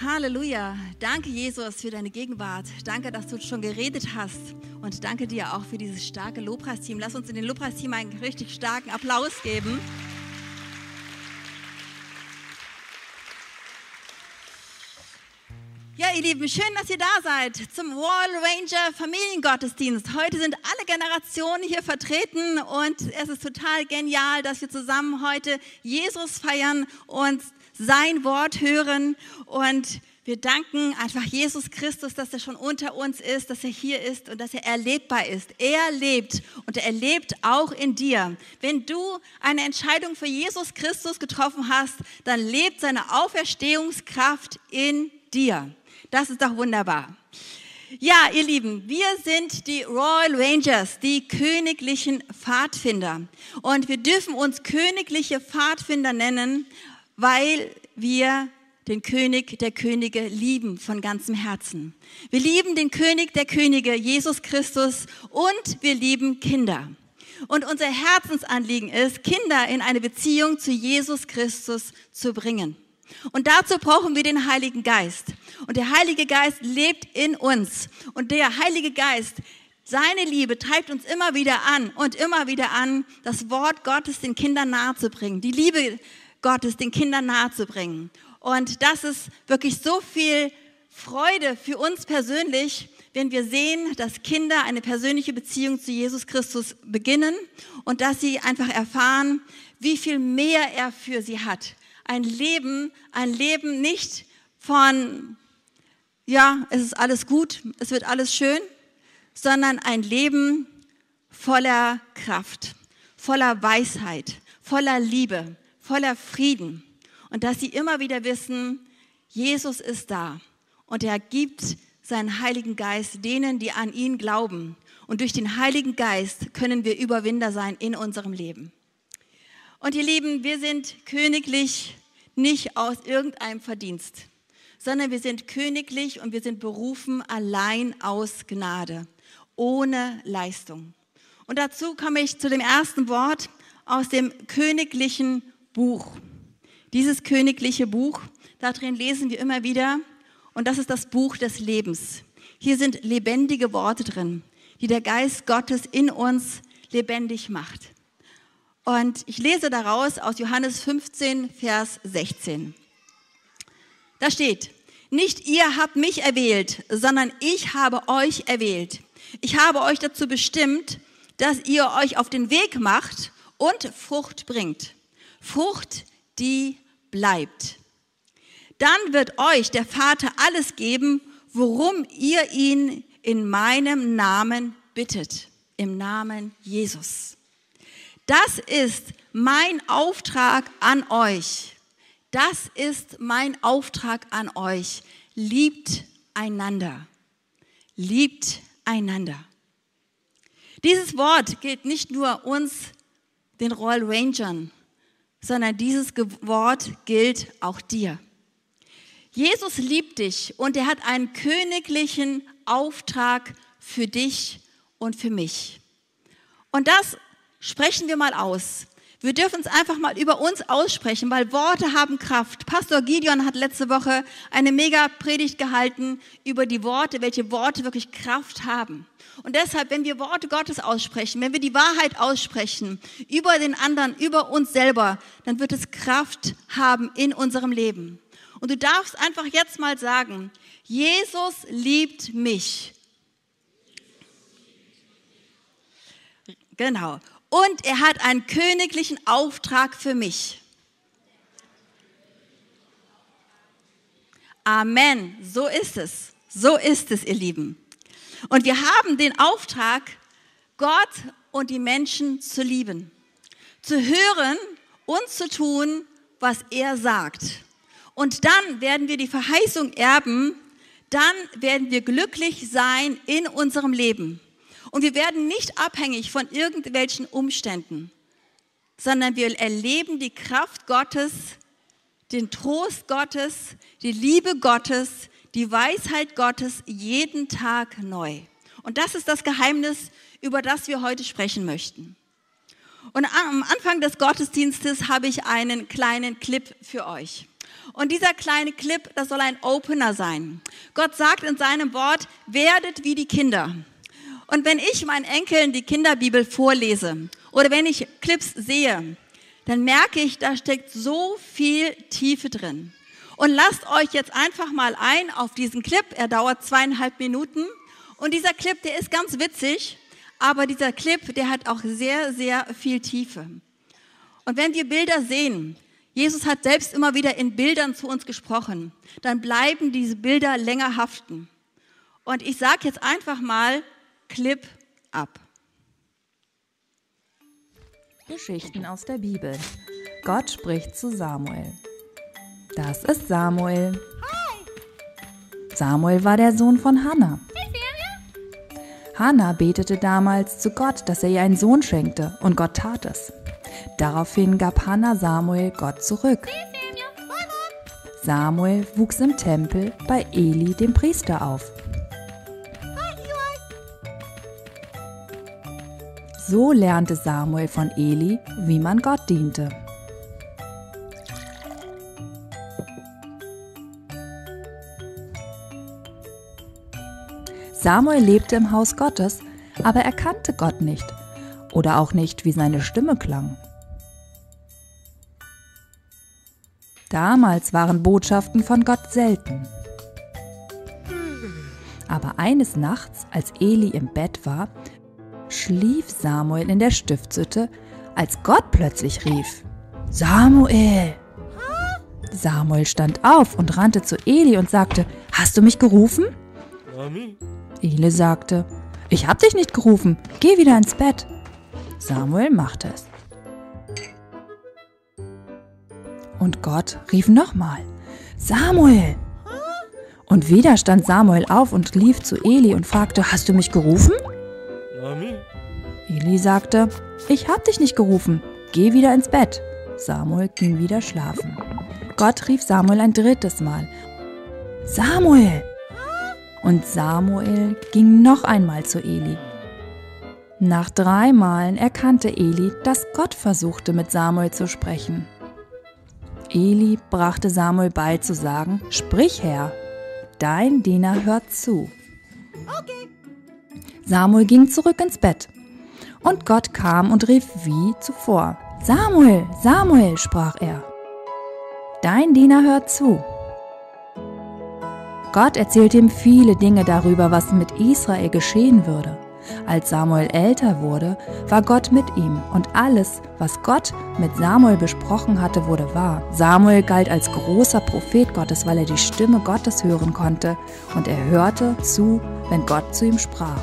Halleluja. Danke, Jesus, für deine Gegenwart. Danke, dass du schon geredet hast. Und danke dir auch für dieses starke Lobpreisteam. Lass uns in den Lobpreisteam einen richtig starken Applaus geben. Ja, ihr Lieben, schön, dass ihr da seid zum Wall Ranger Familiengottesdienst. Heute sind alle Generationen hier vertreten und es ist total genial, dass wir zusammen heute Jesus feiern und sein Wort hören und wir danken einfach Jesus Christus, dass er schon unter uns ist, dass er hier ist und dass er erlebbar ist. Er lebt und er lebt auch in dir. Wenn du eine Entscheidung für Jesus Christus getroffen hast, dann lebt seine Auferstehungskraft in dir. Das ist doch wunderbar. Ja, ihr Lieben, wir sind die Royal Rangers, die königlichen Pfadfinder. Und wir dürfen uns königliche Pfadfinder nennen, weil wir den König der Könige lieben von ganzem Herzen. Wir lieben den König der Könige, Jesus Christus, und wir lieben Kinder. Und unser Herzensanliegen ist, Kinder in eine Beziehung zu Jesus Christus zu bringen. Und dazu brauchen wir den Heiligen Geist. Und der Heilige Geist lebt in uns. Und der Heilige Geist, seine Liebe treibt uns immer wieder an und immer wieder an, das Wort Gottes den Kindern nahezubringen. Die Liebe Gottes den Kindern nahezubringen. Und das ist wirklich so viel Freude für uns persönlich, wenn wir sehen, dass Kinder eine persönliche Beziehung zu Jesus Christus beginnen und dass sie einfach erfahren, wie viel mehr er für sie hat. Ein Leben, ein Leben nicht von, ja, es ist alles gut, es wird alles schön, sondern ein Leben voller Kraft, voller Weisheit, voller Liebe, voller Frieden und dass sie immer wieder wissen, Jesus ist da und er gibt seinen Heiligen Geist denen, die an ihn glauben. Und durch den Heiligen Geist können wir Überwinder sein in unserem Leben. Und ihr Lieben, wir sind königlich nicht aus irgendeinem Verdienst, sondern wir sind königlich und wir sind berufen allein aus Gnade, ohne Leistung. Und dazu komme ich zu dem ersten Wort aus dem königlichen Buch. Dieses königliche Buch, darin lesen wir immer wieder, und das ist das Buch des Lebens. Hier sind lebendige Worte drin, die der Geist Gottes in uns lebendig macht. Und ich lese daraus aus Johannes 15, Vers 16. Da steht, nicht ihr habt mich erwählt, sondern ich habe euch erwählt. Ich habe euch dazu bestimmt, dass ihr euch auf den Weg macht und Frucht bringt. Frucht, die bleibt. Dann wird euch der Vater alles geben, worum ihr ihn in meinem Namen bittet, im Namen Jesus. Das ist mein Auftrag an euch. Das ist mein Auftrag an euch. Liebt einander. Liebt einander. Dieses Wort gilt nicht nur uns, den Royal Rangern, sondern dieses Wort gilt auch dir. Jesus liebt dich und er hat einen königlichen Auftrag für dich und für mich. Und das sprechen wir mal aus. Wir dürfen es einfach mal über uns aussprechen, weil Worte haben Kraft. Pastor Gideon hat letzte Woche eine mega Predigt gehalten über die Worte, welche Worte wirklich Kraft haben. Und deshalb, wenn wir Worte Gottes aussprechen, wenn wir die Wahrheit aussprechen über den anderen, über uns selber, dann wird es Kraft haben in unserem Leben. Und du darfst einfach jetzt mal sagen, Jesus liebt mich. Genau. Und er hat einen königlichen Auftrag für mich. Amen. So ist es. So ist es, ihr Lieben. Und wir haben den Auftrag, Gott und die Menschen zu lieben, zu hören und zu tun, was er sagt. Und dann werden wir die Verheißung erben, dann werden wir glücklich sein in unserem Leben. Und wir werden nicht abhängig von irgendwelchen Umständen, sondern wir erleben die Kraft Gottes, den Trost Gottes, die Liebe Gottes, die Weisheit Gottes jeden Tag neu. Und das ist das Geheimnis, über das wir heute sprechen möchten. Und am Anfang des Gottesdienstes habe ich einen kleinen Clip für euch. Und dieser kleine Clip, das soll ein Opener sein. Gott sagt in seinem Wort, werdet wie die Kinder. Und wenn ich meinen Enkeln die Kinderbibel vorlese oder wenn ich Clips sehe, dann merke ich, da steckt so viel Tiefe drin. Und lasst euch jetzt einfach mal ein auf diesen Clip. Er dauert zweieinhalb Minuten. Und dieser Clip, der ist ganz witzig, aber dieser Clip, der hat auch sehr, sehr viel Tiefe. Und wenn wir Bilder sehen, Jesus hat selbst immer wieder in Bildern zu uns gesprochen, dann bleiben diese Bilder länger haften. Und ich sage jetzt einfach mal, Clip ab. Geschichten aus der Bibel. Gott spricht zu Samuel. Das ist Samuel. Samuel war der Sohn von Hannah. Hannah betete damals zu Gott, dass er ihr einen Sohn schenkte, und Gott tat es. Daraufhin gab Hannah Samuel Gott zurück. Samuel wuchs im Tempel bei Eli, dem Priester, auf. So lernte Samuel von Eli, wie man Gott diente. Samuel lebte im Haus Gottes, aber er kannte Gott nicht oder auch nicht, wie seine Stimme klang. Damals waren Botschaften von Gott selten. Aber eines Nachts, als Eli im Bett war, schlief Samuel in der Stiftshütte, als Gott plötzlich rief, Samuel! Samuel stand auf und rannte zu Eli und sagte, Hast du mich gerufen? Mami. Eli sagte, Ich hab dich nicht gerufen, geh wieder ins Bett. Samuel machte es. Und Gott rief nochmal, Samuel! Und wieder stand Samuel auf und lief zu Eli und fragte, Hast du mich gerufen? Eli sagte, ich hab dich nicht gerufen, geh wieder ins Bett. Samuel ging wieder schlafen. Gott rief Samuel ein drittes Mal. Samuel! Und Samuel ging noch einmal zu Eli. Nach drei Malen erkannte Eli, dass Gott versuchte, mit Samuel zu sprechen. Eli brachte Samuel bei zu sagen, Sprich Herr, dein Diener hört zu. Okay. Samuel ging zurück ins Bett. Und Gott kam und rief wie zuvor. Samuel, Samuel, sprach er. Dein Diener hört zu. Gott erzählte ihm viele Dinge darüber, was mit Israel geschehen würde. Als Samuel älter wurde, war Gott mit ihm und alles, was Gott mit Samuel besprochen hatte, wurde wahr. Samuel galt als großer Prophet Gottes, weil er die Stimme Gottes hören konnte und er hörte zu, wenn Gott zu ihm sprach.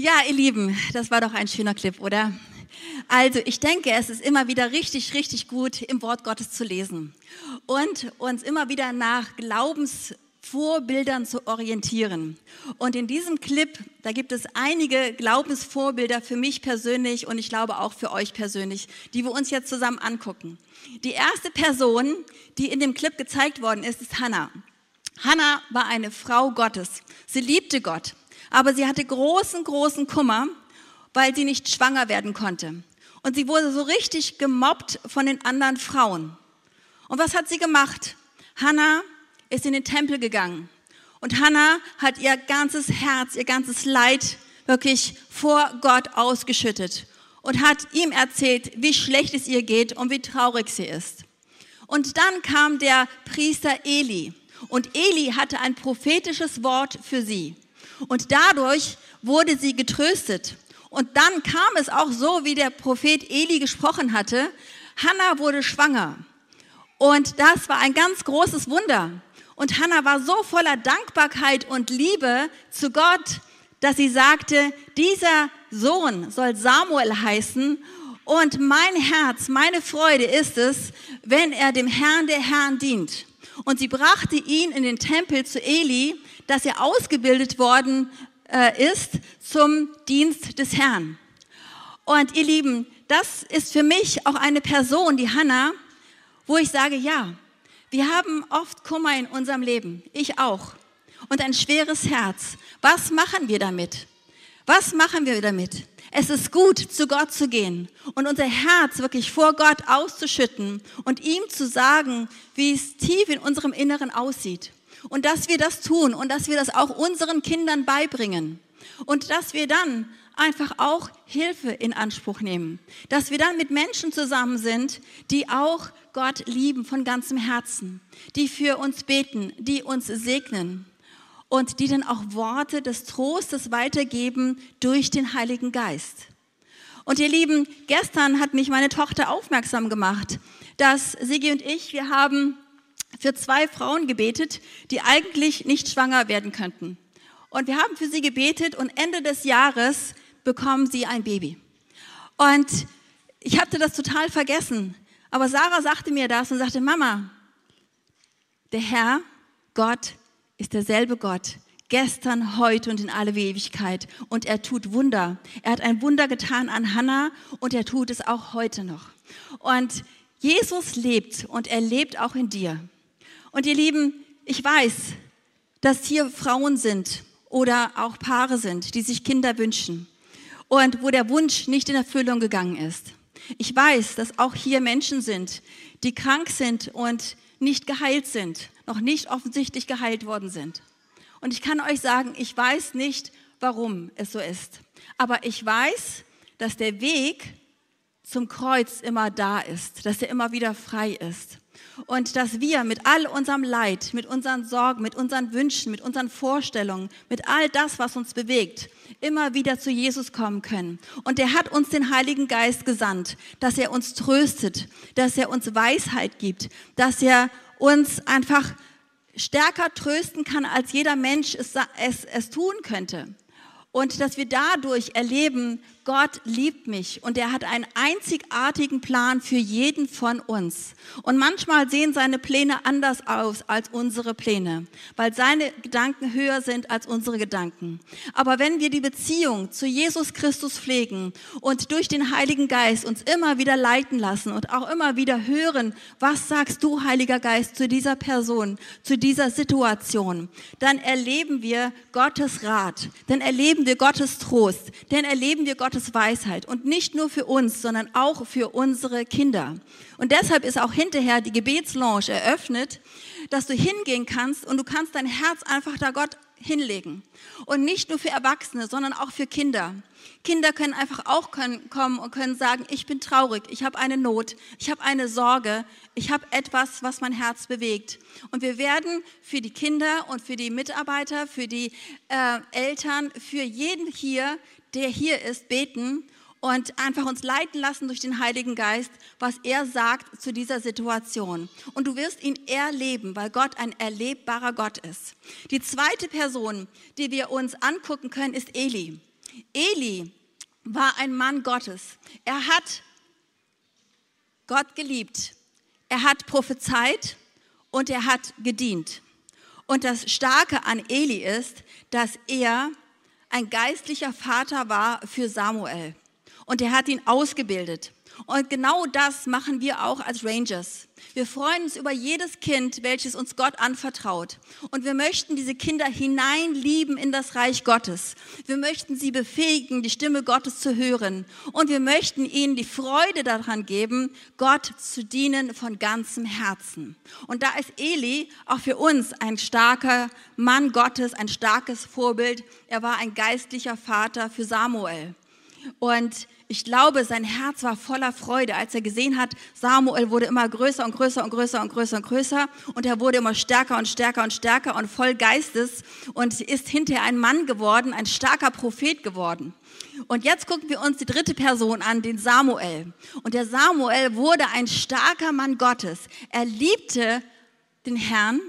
Ja, ihr Lieben, das war doch ein schöner Clip, oder? Also, ich denke, es ist immer wieder richtig, richtig gut, im Wort Gottes zu lesen und uns immer wieder nach Glaubensvorbildern zu orientieren. Und in diesem Clip, da gibt es einige Glaubensvorbilder für mich persönlich und ich glaube auch für euch persönlich, die wir uns jetzt zusammen angucken. Die erste Person, die in dem Clip gezeigt worden ist, ist Hannah. Hannah war eine Frau Gottes. Sie liebte Gott aber sie hatte großen, großen Kummer, weil sie nicht schwanger werden konnte. Und sie wurde so richtig gemobbt von den anderen Frauen. Und was hat sie gemacht? Hannah ist in den Tempel gegangen. Und Hannah hat ihr ganzes Herz, ihr ganzes Leid wirklich vor Gott ausgeschüttet und hat ihm erzählt, wie schlecht es ihr geht und wie traurig sie ist. Und dann kam der Priester Eli und Eli hatte ein prophetisches Wort für sie. Und dadurch wurde sie getröstet. Und dann kam es auch so, wie der Prophet Eli gesprochen hatte. Hannah wurde schwanger. Und das war ein ganz großes Wunder. Und Hannah war so voller Dankbarkeit und Liebe zu Gott, dass sie sagte, dieser Sohn soll Samuel heißen und mein Herz, meine Freude ist es, wenn er dem Herrn der Herrn dient. Und sie brachte ihn in den Tempel zu Eli, dass er ausgebildet worden äh, ist zum Dienst des Herrn. Und ihr Lieben, das ist für mich auch eine Person, die Hannah, wo ich sage, ja, wir haben oft Kummer in unserem Leben, ich auch, und ein schweres Herz. Was machen wir damit? Was machen wir damit? Es ist gut, zu Gott zu gehen und unser Herz wirklich vor Gott auszuschütten und ihm zu sagen, wie es tief in unserem Inneren aussieht. Und dass wir das tun und dass wir das auch unseren Kindern beibringen. Und dass wir dann einfach auch Hilfe in Anspruch nehmen. Dass wir dann mit Menschen zusammen sind, die auch Gott lieben von ganzem Herzen, die für uns beten, die uns segnen und die dann auch Worte des Trostes weitergeben durch den Heiligen Geist. Und ihr Lieben, gestern hat mich meine Tochter aufmerksam gemacht, dass Sigi und ich, wir haben für zwei Frauen gebetet, die eigentlich nicht schwanger werden könnten. Und wir haben für sie gebetet und Ende des Jahres bekommen sie ein Baby. Und ich hatte das total vergessen. Aber Sarah sagte mir das und sagte, Mama, der Herr, Gott, ist derselbe Gott, gestern, heute und in alle Ewigkeit. Und er tut Wunder. Er hat ein Wunder getan an Hannah und er tut es auch heute noch. Und Jesus lebt und er lebt auch in dir. Und ihr Lieben, ich weiß, dass hier Frauen sind oder auch Paare sind, die sich Kinder wünschen und wo der Wunsch nicht in Erfüllung gegangen ist. Ich weiß, dass auch hier Menschen sind, die krank sind und nicht geheilt sind noch nicht offensichtlich geheilt worden sind. Und ich kann euch sagen, ich weiß nicht, warum es so ist. Aber ich weiß, dass der Weg zum Kreuz immer da ist, dass er immer wieder frei ist. Und dass wir mit all unserem Leid, mit unseren Sorgen, mit unseren Wünschen, mit unseren Vorstellungen, mit all das, was uns bewegt, immer wieder zu Jesus kommen können. Und er hat uns den Heiligen Geist gesandt, dass er uns tröstet, dass er uns Weisheit gibt, dass er uns einfach stärker trösten kann, als jeder Mensch es, es, es tun könnte. Und dass wir dadurch erleben, Gott liebt mich und er hat einen einzigartigen Plan für jeden von uns. Und manchmal sehen seine Pläne anders aus als unsere Pläne, weil seine Gedanken höher sind als unsere Gedanken. Aber wenn wir die Beziehung zu Jesus Christus pflegen und durch den Heiligen Geist uns immer wieder leiten lassen und auch immer wieder hören, was sagst du, Heiliger Geist, zu dieser Person, zu dieser Situation, dann erleben wir Gottes Rat, dann erleben wir Gottes Trost, dann erleben wir Gottes Gottes Weisheit und nicht nur für uns, sondern auch für unsere Kinder. Und deshalb ist auch hinterher die Gebetslounge eröffnet, dass du hingehen kannst und du kannst dein Herz einfach da Gott hinlegen. Und nicht nur für Erwachsene, sondern auch für Kinder. Kinder können einfach auch können, kommen und können sagen, ich bin traurig, ich habe eine Not, ich habe eine Sorge, ich habe etwas, was mein Herz bewegt. Und wir werden für die Kinder und für die Mitarbeiter, für die äh, Eltern, für jeden hier, der hier ist, beten und einfach uns leiten lassen durch den Heiligen Geist, was er sagt zu dieser Situation. Und du wirst ihn erleben, weil Gott ein erlebbarer Gott ist. Die zweite Person, die wir uns angucken können, ist Eli. Eli war ein Mann Gottes. Er hat Gott geliebt. Er hat prophezeit und er hat gedient. Und das Starke an Eli ist, dass er ein geistlicher Vater war für Samuel. Und er hat ihn ausgebildet. Und genau das machen wir auch als Rangers. Wir freuen uns über jedes Kind, welches uns Gott anvertraut. Und wir möchten diese Kinder hineinlieben in das Reich Gottes. Wir möchten sie befähigen, die Stimme Gottes zu hören. Und wir möchten ihnen die Freude daran geben, Gott zu dienen von ganzem Herzen. Und da ist Eli auch für uns ein starker Mann Gottes, ein starkes Vorbild. Er war ein geistlicher Vater für Samuel. Und ich glaube, sein Herz war voller Freude, als er gesehen hat, Samuel wurde immer größer und größer und größer und größer und größer und er wurde immer stärker und stärker und stärker und voll Geistes und ist hinterher ein Mann geworden, ein starker Prophet geworden. Und jetzt gucken wir uns die dritte Person an, den Samuel. Und der Samuel wurde ein starker Mann Gottes. Er liebte den Herrn,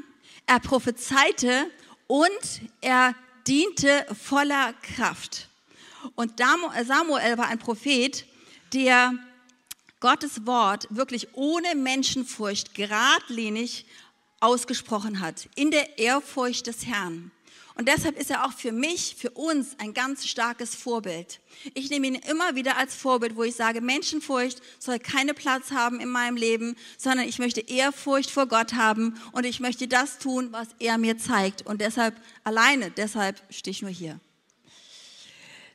er prophezeite und er diente voller Kraft. Und Samuel war ein Prophet, der Gottes Wort wirklich ohne Menschenfurcht geradlinig ausgesprochen hat, in der Ehrfurcht des Herrn. Und deshalb ist er auch für mich, für uns ein ganz starkes Vorbild. Ich nehme ihn immer wieder als Vorbild, wo ich sage, Menschenfurcht soll keinen Platz haben in meinem Leben, sondern ich möchte Ehrfurcht vor Gott haben und ich möchte das tun, was er mir zeigt. Und deshalb, alleine deshalb stehe ich nur hier.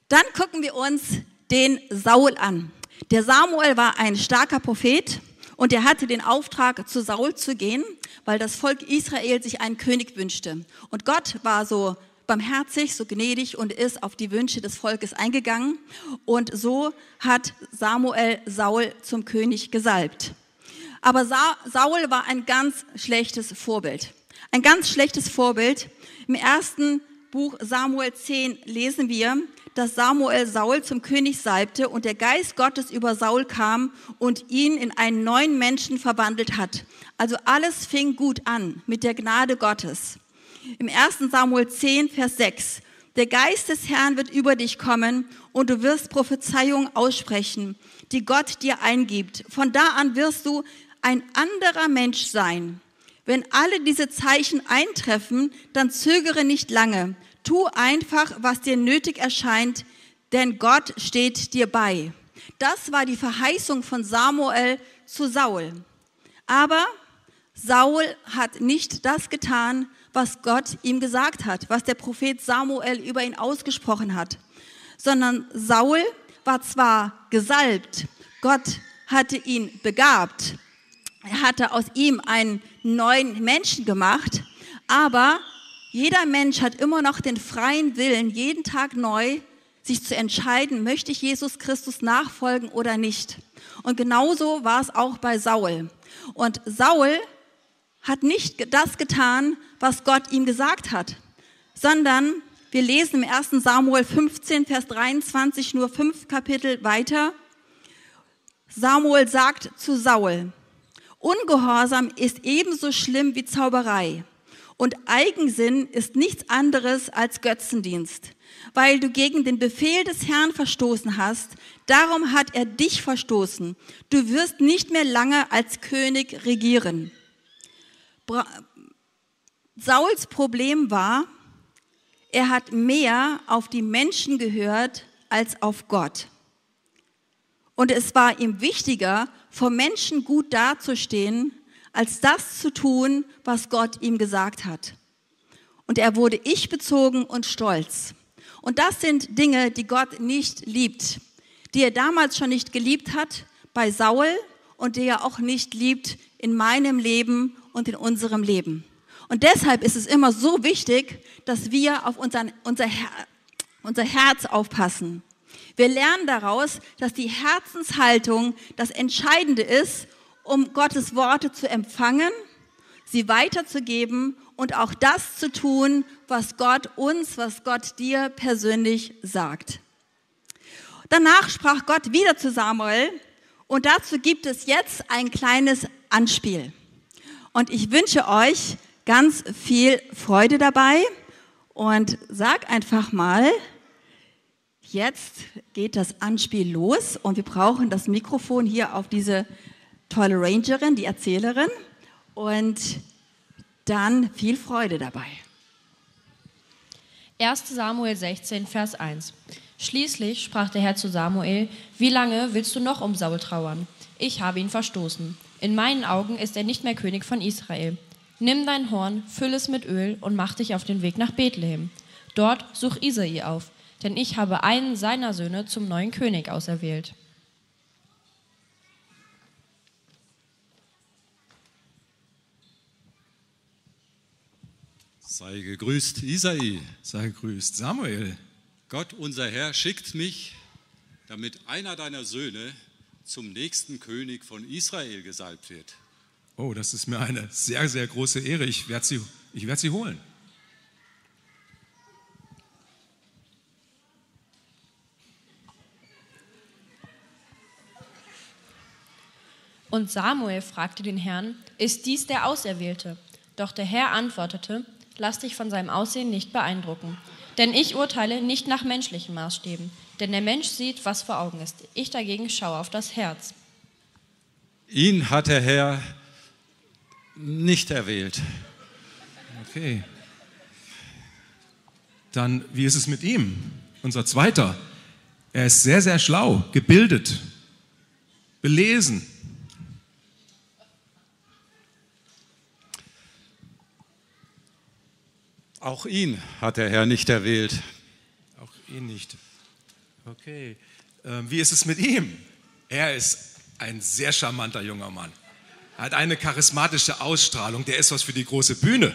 Dann gucken wir uns den Saul an. Der Samuel war ein starker Prophet und er hatte den Auftrag, zu Saul zu gehen, weil das Volk Israel sich einen König wünschte. Und Gott war so barmherzig, so gnädig und ist auf die Wünsche des Volkes eingegangen. Und so hat Samuel Saul zum König gesalbt. Aber Sa Saul war ein ganz schlechtes Vorbild. Ein ganz schlechtes Vorbild. Im ersten Buch Samuel 10 lesen wir, dass Samuel Saul zum König salbte und der Geist Gottes über Saul kam und ihn in einen neuen Menschen verwandelt hat. Also alles fing gut an mit der Gnade Gottes. Im 1. Samuel 10, Vers 6. Der Geist des Herrn wird über dich kommen und du wirst Prophezeiung aussprechen, die Gott dir eingibt. Von da an wirst du ein anderer Mensch sein. Wenn alle diese Zeichen eintreffen, dann zögere nicht lange. Tu einfach, was dir nötig erscheint, denn Gott steht dir bei. Das war die Verheißung von Samuel zu Saul. Aber Saul hat nicht das getan, was Gott ihm gesagt hat, was der Prophet Samuel über ihn ausgesprochen hat, sondern Saul war zwar gesalbt, Gott hatte ihn begabt, er hatte aus ihm einen neuen Menschen gemacht, aber jeder Mensch hat immer noch den freien Willen, jeden Tag neu sich zu entscheiden, möchte ich Jesus Christus nachfolgen oder nicht. Und genauso war es auch bei Saul. Und Saul hat nicht das getan, was Gott ihm gesagt hat, sondern wir lesen im 1. Samuel 15, Vers 23, nur fünf Kapitel weiter. Samuel sagt zu Saul, Ungehorsam ist ebenso schlimm wie Zauberei. Und Eigensinn ist nichts anderes als Götzendienst, weil du gegen den Befehl des Herrn verstoßen hast. Darum hat er dich verstoßen. Du wirst nicht mehr lange als König regieren. Bra Sauls Problem war, er hat mehr auf die Menschen gehört als auf Gott. Und es war ihm wichtiger, vor Menschen gut dazustehen, als das zu tun, was Gott ihm gesagt hat. Und er wurde ich bezogen und stolz. Und das sind Dinge, die Gott nicht liebt, die er damals schon nicht geliebt hat bei Saul und die er auch nicht liebt in meinem Leben und in unserem Leben. Und deshalb ist es immer so wichtig, dass wir auf unseren, unser, Her unser Herz aufpassen. Wir lernen daraus, dass die Herzenshaltung das Entscheidende ist um Gottes Worte zu empfangen, sie weiterzugeben und auch das zu tun, was Gott uns, was Gott dir persönlich sagt. Danach sprach Gott wieder zu Samuel und dazu gibt es jetzt ein kleines Anspiel. Und ich wünsche euch ganz viel Freude dabei und sag einfach mal, jetzt geht das Anspiel los und wir brauchen das Mikrofon hier auf diese tolle Rangerin, die Erzählerin und dann viel Freude dabei. 1 Samuel 16, Vers 1. Schließlich sprach der Herr zu Samuel, wie lange willst du noch um Saul trauern? Ich habe ihn verstoßen. In meinen Augen ist er nicht mehr König von Israel. Nimm dein Horn, füll es mit Öl und mach dich auf den Weg nach Bethlehem. Dort such Isai auf, denn ich habe einen seiner Söhne zum neuen König auserwählt. Sei gegrüßt, Isai. Sei gegrüßt, Samuel. Gott, unser Herr, schickt mich, damit einer deiner Söhne zum nächsten König von Israel gesalbt wird. Oh, das ist mir eine sehr, sehr große Ehre. Ich werde sie, ich werd sie holen. Und Samuel fragte den Herrn, ist dies der Auserwählte? Doch der Herr antwortete, Lass dich von seinem Aussehen nicht beeindrucken. Denn ich urteile nicht nach menschlichen Maßstäben. Denn der Mensch sieht, was vor Augen ist. Ich dagegen schaue auf das Herz. Ihn hat der Herr nicht erwählt. Okay. Dann, wie ist es mit ihm? Unser zweiter. Er ist sehr, sehr schlau, gebildet, belesen. Auch ihn hat der Herr nicht erwählt. Auch ihn nicht. Okay. Ähm, wie ist es mit ihm? Er ist ein sehr charmanter junger Mann. Er hat eine charismatische Ausstrahlung. Der ist was für die große Bühne.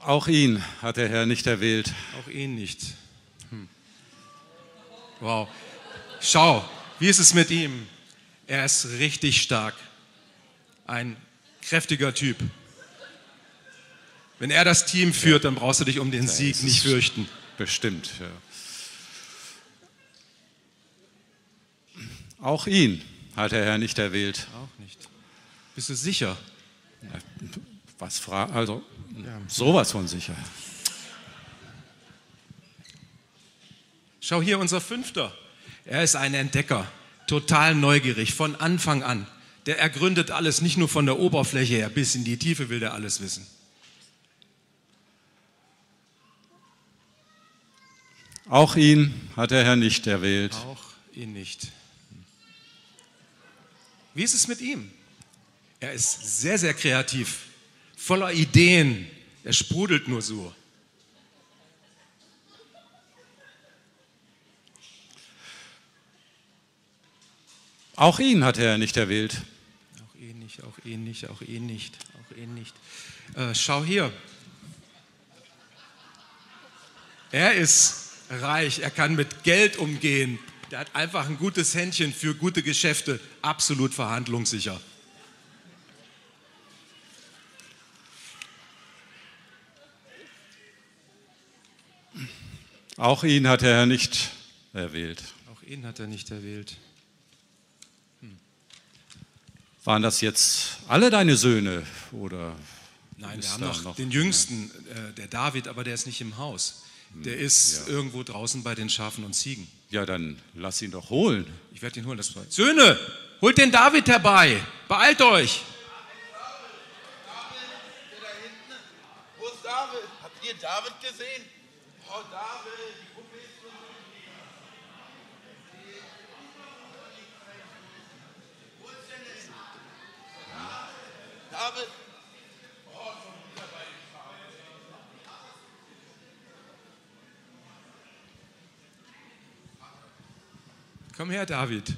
Auch ihn hat der Herr nicht erwählt. Auch ihn nicht. Hm. Wow. Schau, wie ist es mit ihm? Er ist richtig stark. Ein kräftiger Typ. Wenn er das Team führt, dann brauchst du dich um den Sieg nicht fürchten. Bestimmt, ja. Auch ihn hat der Herr nicht erwählt. Auch nicht. Bist du sicher? Was fra also ja. sowas von sicher. Schau hier unser Fünfter. Er ist ein Entdecker, total neugierig von Anfang an. Der ergründet alles, nicht nur von der Oberfläche her, bis in die Tiefe will der alles wissen. Auch ihn hat der Herr nicht erwählt. Auch ihn nicht. Wie ist es mit ihm? Er ist sehr, sehr kreativ, voller Ideen. Er sprudelt nur so. Auch ihn hat er nicht erwählt. Nicht, auch ihn nicht, auch ihn nicht, auch ihn nicht. Äh, schau hier. Er ist reich, er kann mit Geld umgehen, der hat einfach ein gutes Händchen für gute Geschäfte, absolut verhandlungssicher. Auch ihn hat Herr nicht erwählt. Auch ihn hat er nicht erwählt. Hm. Waren das jetzt alle deine Söhne oder? Nein, wir haben noch, noch, den Jüngsten, äh, der David, aber der ist nicht im Haus. Der ist ja. irgendwo draußen bei den Schafen und Ziegen. Ja, dann lass ihn doch holen. Ich werde ihn holen. Das Söhne, holt den David herbei. Beeilt euch. Wo ist David? Habt ihr David gesehen? Oh, David, die Puppe ist so Wo ist denn David? Komm her, David.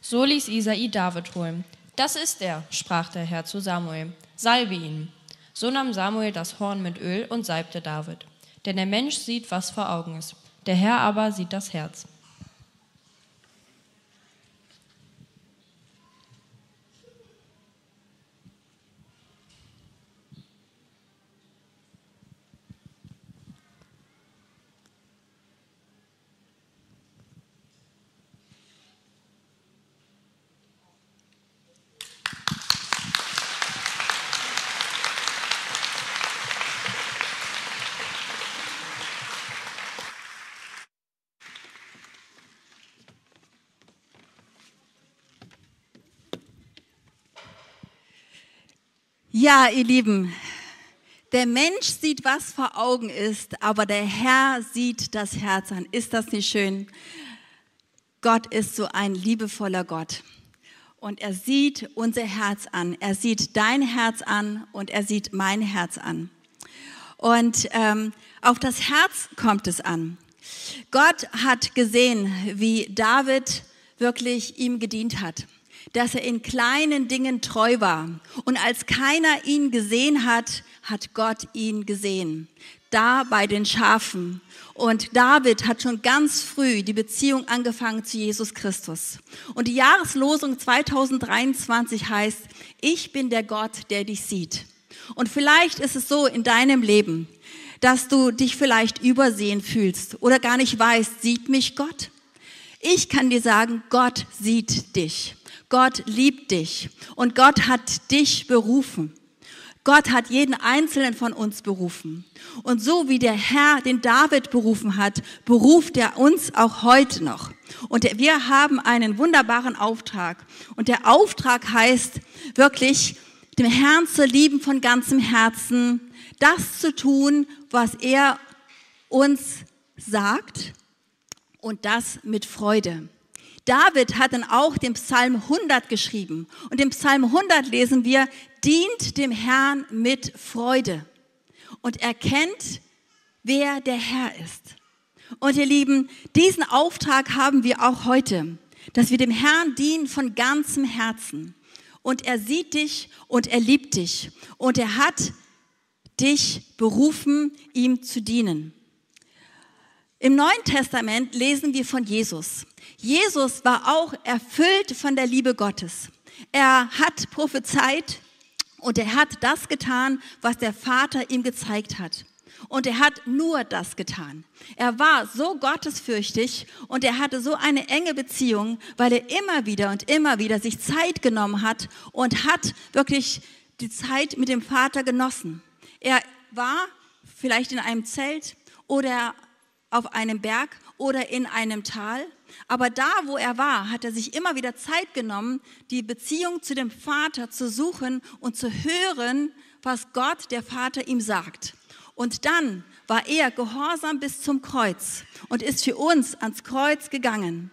So ließ Isai David holen. Das ist er, sprach der Herr zu Samuel. Salbe ihn. So nahm Samuel das Horn mit Öl und salbte David. Denn der Mensch sieht, was vor Augen ist. Der Herr aber sieht das Herz. Ja, ihr Lieben, der Mensch sieht, was vor Augen ist, aber der Herr sieht das Herz an. Ist das nicht schön? Gott ist so ein liebevoller Gott. Und er sieht unser Herz an. Er sieht dein Herz an und er sieht mein Herz an. Und ähm, auf das Herz kommt es an. Gott hat gesehen, wie David wirklich ihm gedient hat dass er in kleinen Dingen treu war. Und als keiner ihn gesehen hat, hat Gott ihn gesehen. Da bei den Schafen. Und David hat schon ganz früh die Beziehung angefangen zu Jesus Christus. Und die Jahreslosung 2023 heißt, ich bin der Gott, der dich sieht. Und vielleicht ist es so in deinem Leben, dass du dich vielleicht übersehen fühlst oder gar nicht weißt, sieht mich Gott? Ich kann dir sagen, Gott sieht dich. Gott liebt dich und Gott hat dich berufen. Gott hat jeden einzelnen von uns berufen. Und so wie der Herr den David berufen hat, beruft er uns auch heute noch. Und wir haben einen wunderbaren Auftrag. Und der Auftrag heißt wirklich, dem Herrn zu lieben von ganzem Herzen, das zu tun, was er uns sagt und das mit Freude. David hat dann auch den Psalm 100 geschrieben. Und im Psalm 100 lesen wir, dient dem Herrn mit Freude und erkennt, wer der Herr ist. Und ihr Lieben, diesen Auftrag haben wir auch heute, dass wir dem Herrn dienen von ganzem Herzen. Und er sieht dich und er liebt dich. Und er hat dich berufen, ihm zu dienen. Im Neuen Testament lesen wir von Jesus. Jesus war auch erfüllt von der Liebe Gottes. Er hat prophezeit und er hat das getan, was der Vater ihm gezeigt hat. Und er hat nur das getan. Er war so gottesfürchtig und er hatte so eine enge Beziehung, weil er immer wieder und immer wieder sich Zeit genommen hat und hat wirklich die Zeit mit dem Vater genossen. Er war vielleicht in einem Zelt oder auf einem Berg oder in einem Tal. Aber da, wo er war, hat er sich immer wieder Zeit genommen, die Beziehung zu dem Vater zu suchen und zu hören, was Gott, der Vater, ihm sagt. Und dann war er gehorsam bis zum Kreuz und ist für uns ans Kreuz gegangen.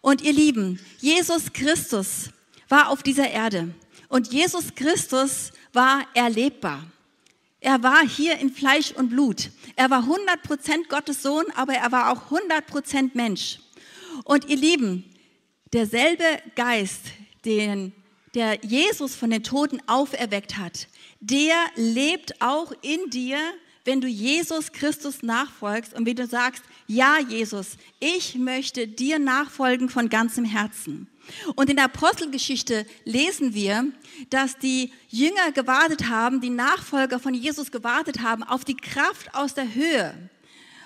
Und ihr Lieben, Jesus Christus war auf dieser Erde und Jesus Christus war erlebbar. Er war hier in Fleisch und Blut. Er war 100% Gottes Sohn, aber er war auch 100% Mensch. Und ihr Lieben, derselbe Geist, den der Jesus von den Toten auferweckt hat, der lebt auch in dir, wenn du Jesus Christus nachfolgst und wenn du sagst, ja Jesus, ich möchte dir nachfolgen von ganzem Herzen. Und in der Apostelgeschichte lesen wir, dass die Jünger gewartet haben, die Nachfolger von Jesus gewartet haben auf die Kraft aus der Höhe.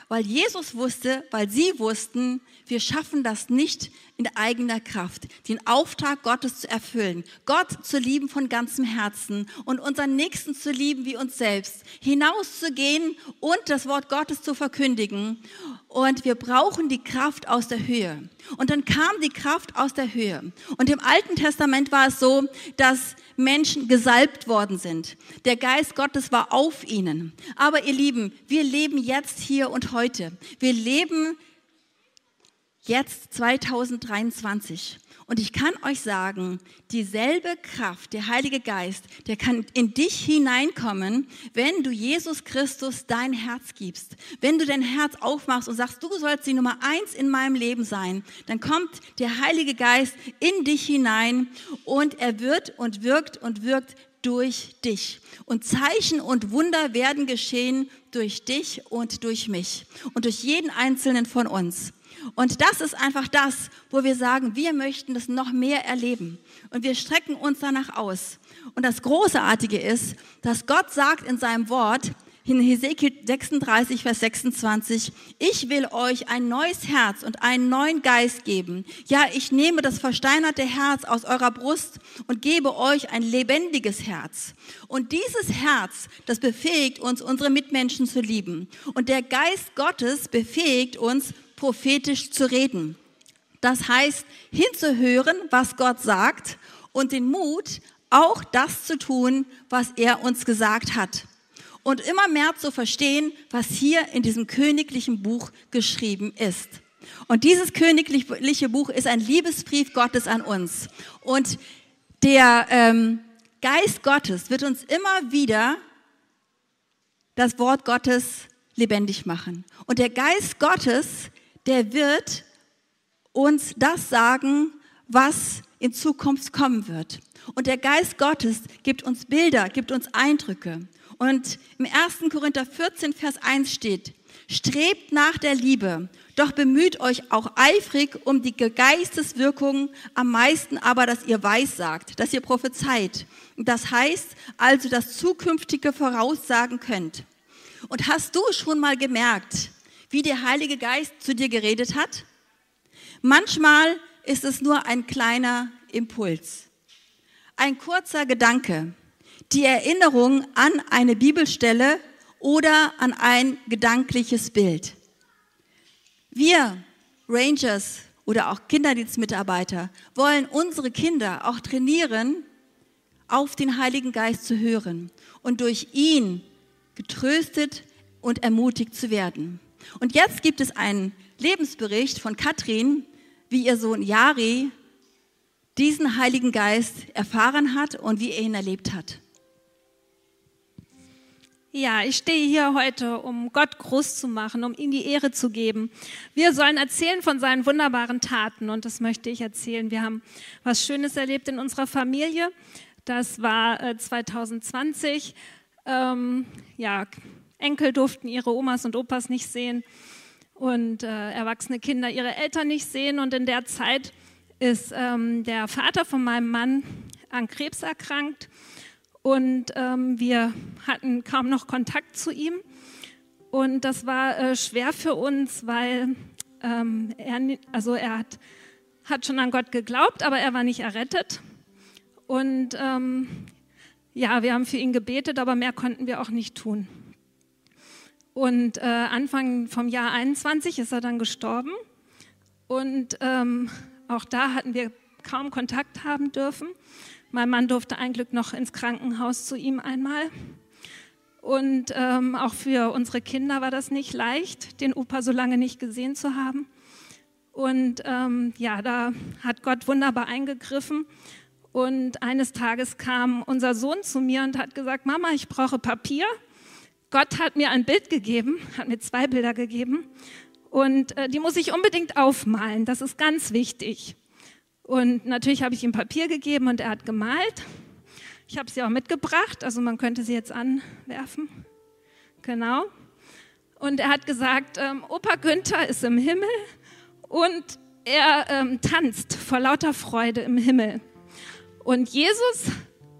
Weil Jesus wusste, weil sie wussten, wir schaffen das nicht in eigener Kraft, den Auftrag Gottes zu erfüllen, Gott zu lieben von ganzem Herzen und unseren Nächsten zu lieben wie uns selbst, hinauszugehen und das Wort Gottes zu verkündigen. Und wir brauchen die Kraft aus der Höhe. Und dann kam die Kraft aus der Höhe. Und im Alten Testament war es so, dass Menschen gesalbt worden sind. Der Geist Gottes war auf ihnen. Aber ihr Lieben, wir leben jetzt hier und heute. Wir leben jetzt 2023. Und ich kann euch sagen, dieselbe Kraft, der Heilige Geist, der kann in dich hineinkommen, wenn du Jesus Christus dein Herz gibst. Wenn du dein Herz aufmachst und sagst, du sollst die Nummer eins in meinem Leben sein, dann kommt der Heilige Geist in dich hinein und er wird und wirkt und wirkt durch dich. Und Zeichen und Wunder werden geschehen durch dich und durch mich und durch jeden einzelnen von uns. Und das ist einfach das, wo wir sagen, wir möchten das noch mehr erleben. Und wir strecken uns danach aus. Und das Großartige ist, dass Gott sagt in seinem Wort, in Hesekiel 36, Vers 26, ich will euch ein neues Herz und einen neuen Geist geben. Ja, ich nehme das versteinerte Herz aus eurer Brust und gebe euch ein lebendiges Herz. Und dieses Herz, das befähigt uns, unsere Mitmenschen zu lieben. Und der Geist Gottes befähigt uns, prophetisch zu reden. Das heißt, hinzuhören, was Gott sagt und den Mut, auch das zu tun, was er uns gesagt hat. Und immer mehr zu verstehen, was hier in diesem königlichen Buch geschrieben ist. Und dieses königliche Buch ist ein Liebesbrief Gottes an uns. Und der ähm, Geist Gottes wird uns immer wieder das Wort Gottes lebendig machen. Und der Geist Gottes der wird uns das sagen, was in Zukunft kommen wird. Und der Geist Gottes gibt uns Bilder, gibt uns Eindrücke. Und im 1. Korinther 14, Vers 1 steht, strebt nach der Liebe, doch bemüht euch auch eifrig um die Geisteswirkung, am meisten aber, dass ihr weissagt, dass ihr prophezeit. Das heißt also, dass Zukünftige voraussagen könnt. Und hast du schon mal gemerkt, wie der Heilige Geist zu dir geredet hat? Manchmal ist es nur ein kleiner Impuls, ein kurzer Gedanke, die Erinnerung an eine Bibelstelle oder an ein gedankliches Bild. Wir Rangers oder auch Kinderdienstmitarbeiter wollen unsere Kinder auch trainieren, auf den Heiligen Geist zu hören und durch ihn getröstet und ermutigt zu werden. Und jetzt gibt es einen Lebensbericht von Katrin, wie ihr Sohn Jari diesen Heiligen Geist erfahren hat und wie er ihn erlebt hat. Ja, ich stehe hier heute, um Gott groß zu machen, um ihm die Ehre zu geben. Wir sollen erzählen von seinen wunderbaren Taten und das möchte ich erzählen. Wir haben was Schönes erlebt in unserer Familie. Das war äh, 2020. Ähm, ja, Enkel durften ihre Omas und Opas nicht sehen und äh, erwachsene Kinder ihre Eltern nicht sehen. Und in der Zeit ist ähm, der Vater von meinem Mann an Krebs erkrankt und ähm, wir hatten kaum noch Kontakt zu ihm. Und das war äh, schwer für uns, weil ähm, er, also er hat, hat schon an Gott geglaubt, aber er war nicht errettet. Und ähm, ja, wir haben für ihn gebetet, aber mehr konnten wir auch nicht tun. Und äh, Anfang vom Jahr 21 ist er dann gestorben. Und ähm, auch da hatten wir kaum Kontakt haben dürfen. Mein Mann durfte ein Glück noch ins Krankenhaus zu ihm einmal. Und ähm, auch für unsere Kinder war das nicht leicht, den Opa so lange nicht gesehen zu haben. Und ähm, ja, da hat Gott wunderbar eingegriffen. Und eines Tages kam unser Sohn zu mir und hat gesagt, Mama, ich brauche Papier. Gott hat mir ein Bild gegeben, hat mir zwei Bilder gegeben. Und äh, die muss ich unbedingt aufmalen. Das ist ganz wichtig. Und natürlich habe ich ihm Papier gegeben und er hat gemalt. Ich habe sie auch mitgebracht, also man könnte sie jetzt anwerfen. Genau. Und er hat gesagt, ähm, Opa Günther ist im Himmel und er ähm, tanzt vor lauter Freude im Himmel. Und Jesus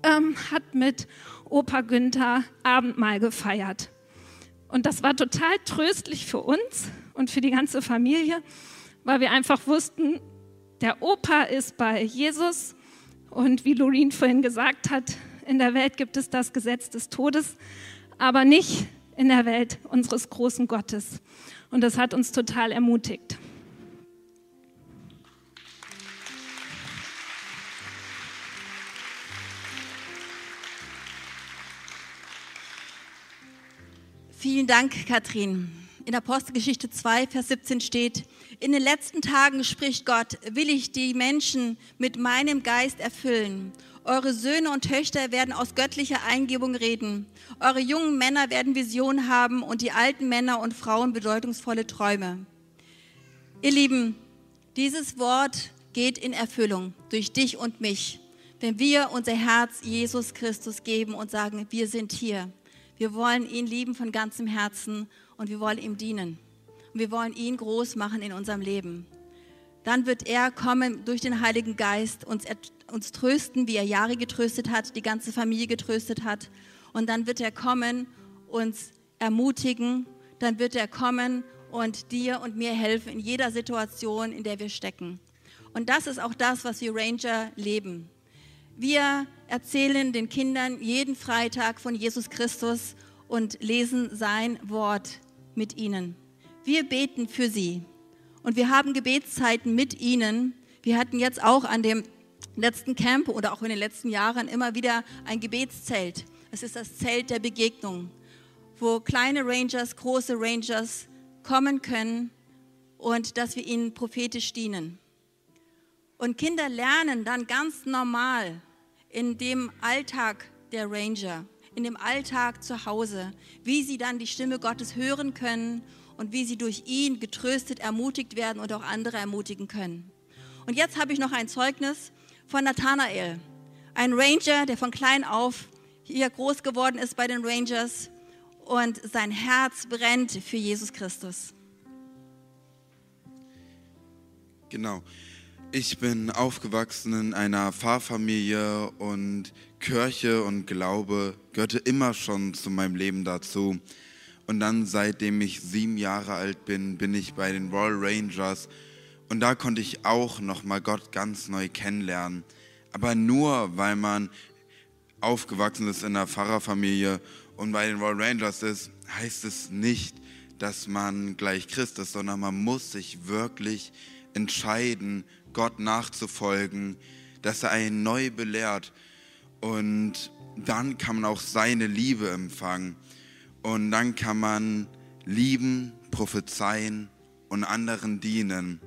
ähm, hat mit Opa Günther Abendmahl gefeiert. Und das war total tröstlich für uns und für die ganze Familie, weil wir einfach wussten, der Opa ist bei Jesus und wie Loreen vorhin gesagt hat, in der Welt gibt es das Gesetz des Todes, aber nicht in der Welt unseres großen Gottes. Und das hat uns total ermutigt. Vielen Dank, Katrin. In Apostelgeschichte 2, Vers 17 steht, in den letzten Tagen spricht Gott, will ich die Menschen mit meinem Geist erfüllen. Eure Söhne und Töchter werden aus göttlicher Eingebung reden. Eure jungen Männer werden Visionen haben und die alten Männer und Frauen bedeutungsvolle Träume. Ihr Lieben, dieses Wort geht in Erfüllung durch dich und mich, wenn wir unser Herz Jesus Christus geben und sagen, wir sind hier. Wir wollen ihn lieben von ganzem Herzen und wir wollen ihm dienen und wir wollen ihn groß machen in unserem Leben. Dann wird er kommen durch den Heiligen Geist, uns, uns trösten, wie er Jahre getröstet hat, die ganze Familie getröstet hat. Und dann wird er kommen, uns ermutigen. Dann wird er kommen und dir und mir helfen in jeder Situation, in der wir stecken. Und das ist auch das, was wir Ranger leben. Wir erzählen den Kindern jeden Freitag von Jesus Christus und lesen sein Wort mit ihnen. Wir beten für sie und wir haben Gebetszeiten mit ihnen. Wir hatten jetzt auch an dem letzten Camp oder auch in den letzten Jahren immer wieder ein Gebetszelt. Es ist das Zelt der Begegnung, wo kleine Rangers, große Rangers kommen können und dass wir ihnen prophetisch dienen. Und Kinder lernen dann ganz normal in dem Alltag der Ranger, in dem Alltag zu Hause, wie sie dann die Stimme Gottes hören können und wie sie durch ihn getröstet, ermutigt werden und auch andere ermutigen können. Und jetzt habe ich noch ein Zeugnis von Nathanael, ein Ranger, der von klein auf hier groß geworden ist bei den Rangers und sein Herz brennt für Jesus Christus. Genau. Ich bin aufgewachsen in einer Pfarrfamilie und Kirche und Glaube gehörte immer schon zu meinem Leben dazu. Und dann, seitdem ich sieben Jahre alt bin, bin ich bei den Royal Rangers. Und da konnte ich auch nochmal Gott ganz neu kennenlernen. Aber nur, weil man aufgewachsen ist in einer Pfarrerfamilie und bei den Royal Rangers ist, heißt es nicht, dass man gleich Christ ist, sondern man muss sich wirklich entscheiden, Gott nachzufolgen, dass er einen neu belehrt. Und dann kann man auch seine Liebe empfangen. Und dann kann man lieben, prophezeien und anderen dienen.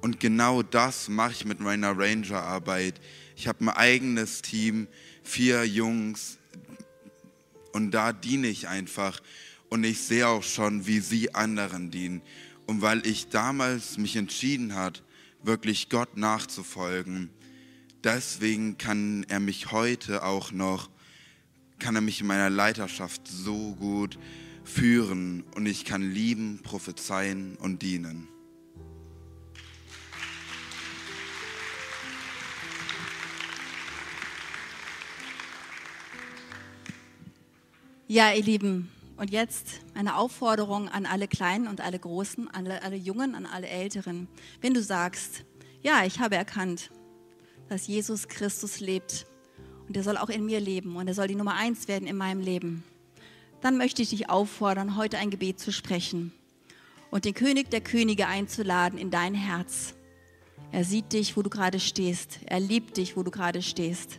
Und genau das mache ich mit meiner Ranger-Arbeit. Ich habe ein eigenes Team, vier Jungs, und da diene ich einfach. Und ich sehe auch schon, wie sie anderen dienen. Und weil ich damals mich entschieden hat, wirklich Gott nachzufolgen, deswegen kann er mich heute auch noch, kann er mich in meiner Leiterschaft so gut führen und ich kann lieben, prophezeien und dienen. Ja, ihr Lieben, und jetzt eine Aufforderung an alle Kleinen und alle Großen, an alle, alle Jungen, an alle Älteren. Wenn du sagst, ja, ich habe erkannt, dass Jesus Christus lebt und er soll auch in mir leben und er soll die Nummer eins werden in meinem Leben, dann möchte ich dich auffordern, heute ein Gebet zu sprechen und den König der Könige einzuladen in dein Herz. Er sieht dich, wo du gerade stehst. Er liebt dich, wo du gerade stehst.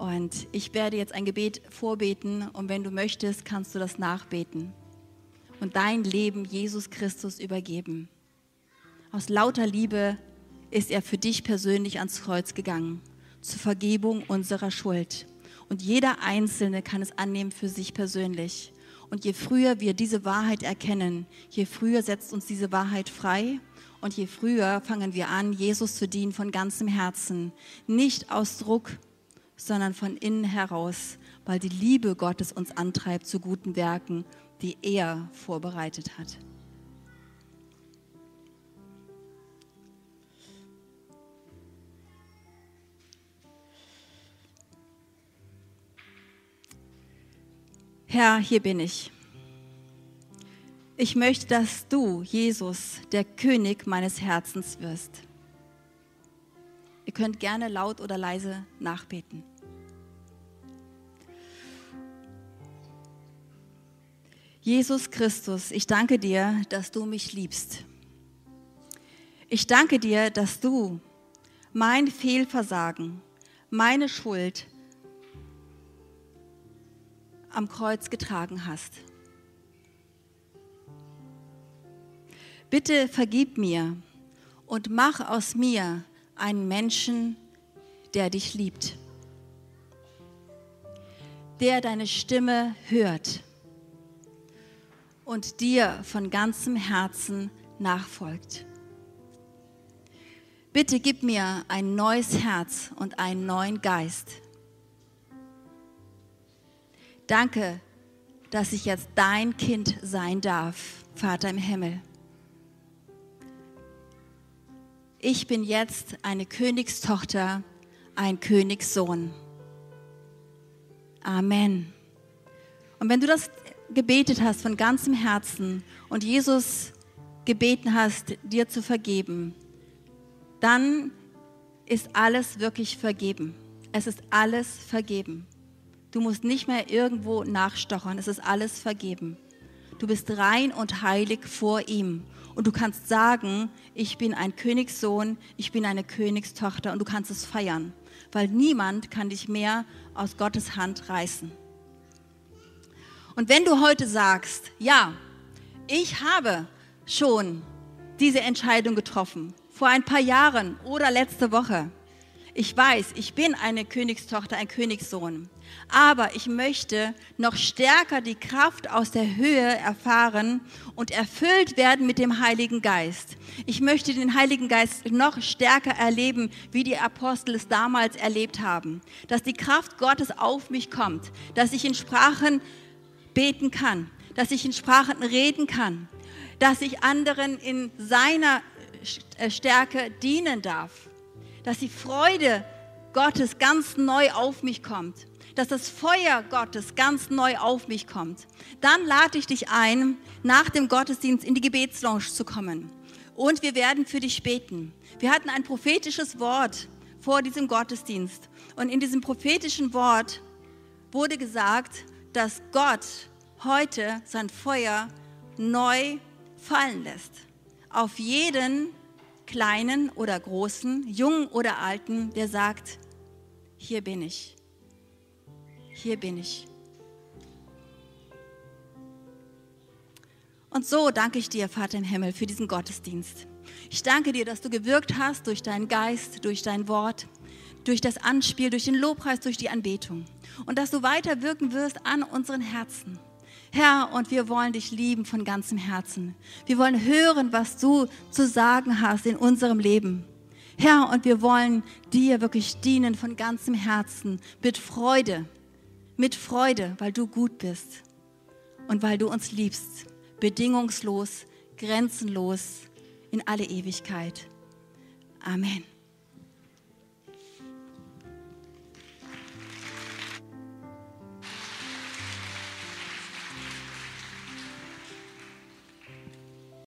Und ich werde jetzt ein Gebet vorbeten und wenn du möchtest, kannst du das nachbeten und dein Leben Jesus Christus übergeben. Aus lauter Liebe ist er für dich persönlich ans Kreuz gegangen, zur Vergebung unserer Schuld. Und jeder Einzelne kann es annehmen für sich persönlich. Und je früher wir diese Wahrheit erkennen, je früher setzt uns diese Wahrheit frei und je früher fangen wir an, Jesus zu dienen von ganzem Herzen. Nicht aus Druck, sondern von innen heraus, weil die Liebe Gottes uns antreibt zu guten Werken, die er vorbereitet hat. Herr, hier bin ich. Ich möchte, dass du, Jesus, der König meines Herzens wirst. Ihr könnt gerne laut oder leise nachbeten. Jesus Christus, ich danke dir, dass du mich liebst. Ich danke dir, dass du mein Fehlversagen, meine Schuld am Kreuz getragen hast. Bitte vergib mir und mach aus mir einen Menschen, der dich liebt, der deine Stimme hört und dir von ganzem Herzen nachfolgt. Bitte gib mir ein neues Herz und einen neuen Geist. Danke, dass ich jetzt dein Kind sein darf, Vater im Himmel. Ich bin jetzt eine Königstochter, ein Königssohn. Amen. Und wenn du das gebetet hast von ganzem Herzen und Jesus gebeten hast, dir zu vergeben, dann ist alles wirklich vergeben. Es ist alles vergeben. Du musst nicht mehr irgendwo nachstochern. Es ist alles vergeben. Du bist rein und heilig vor ihm. Und du kannst sagen, ich bin ein Königssohn, ich bin eine Königstochter und du kannst es feiern, weil niemand kann dich mehr aus Gottes Hand reißen. Und wenn du heute sagst, ja, ich habe schon diese Entscheidung getroffen, vor ein paar Jahren oder letzte Woche, ich weiß, ich bin eine Königstochter, ein Königssohn, aber ich möchte noch stärker die Kraft aus der Höhe erfahren und erfüllt werden mit dem Heiligen Geist. Ich möchte den Heiligen Geist noch stärker erleben, wie die Apostel es damals erlebt haben, dass die Kraft Gottes auf mich kommt, dass ich in Sprachen beten kann, dass ich in Sprachen reden kann, dass ich anderen in seiner äh, Stärke dienen darf, dass die Freude Gottes ganz neu auf mich kommt, dass das Feuer Gottes ganz neu auf mich kommt. Dann lade ich dich ein, nach dem Gottesdienst in die Gebetslounge zu kommen. Und wir werden für dich beten. Wir hatten ein prophetisches Wort vor diesem Gottesdienst. Und in diesem prophetischen Wort wurde gesagt, dass Gott heute sein Feuer neu fallen lässt. Auf jeden kleinen oder großen, jungen oder alten, der sagt, hier bin ich. Hier bin ich. Und so danke ich dir, Vater im Himmel, für diesen Gottesdienst. Ich danke dir, dass du gewirkt hast durch deinen Geist, durch dein Wort, durch das Anspiel, durch den Lobpreis, durch die Anbetung. Und dass du weiter wirken wirst an unseren Herzen. Herr, und wir wollen dich lieben von ganzem Herzen. Wir wollen hören, was du zu sagen hast in unserem Leben. Herr, und wir wollen dir wirklich dienen von ganzem Herzen, mit Freude, mit Freude, weil du gut bist und weil du uns liebst, bedingungslos, grenzenlos in alle Ewigkeit. Amen.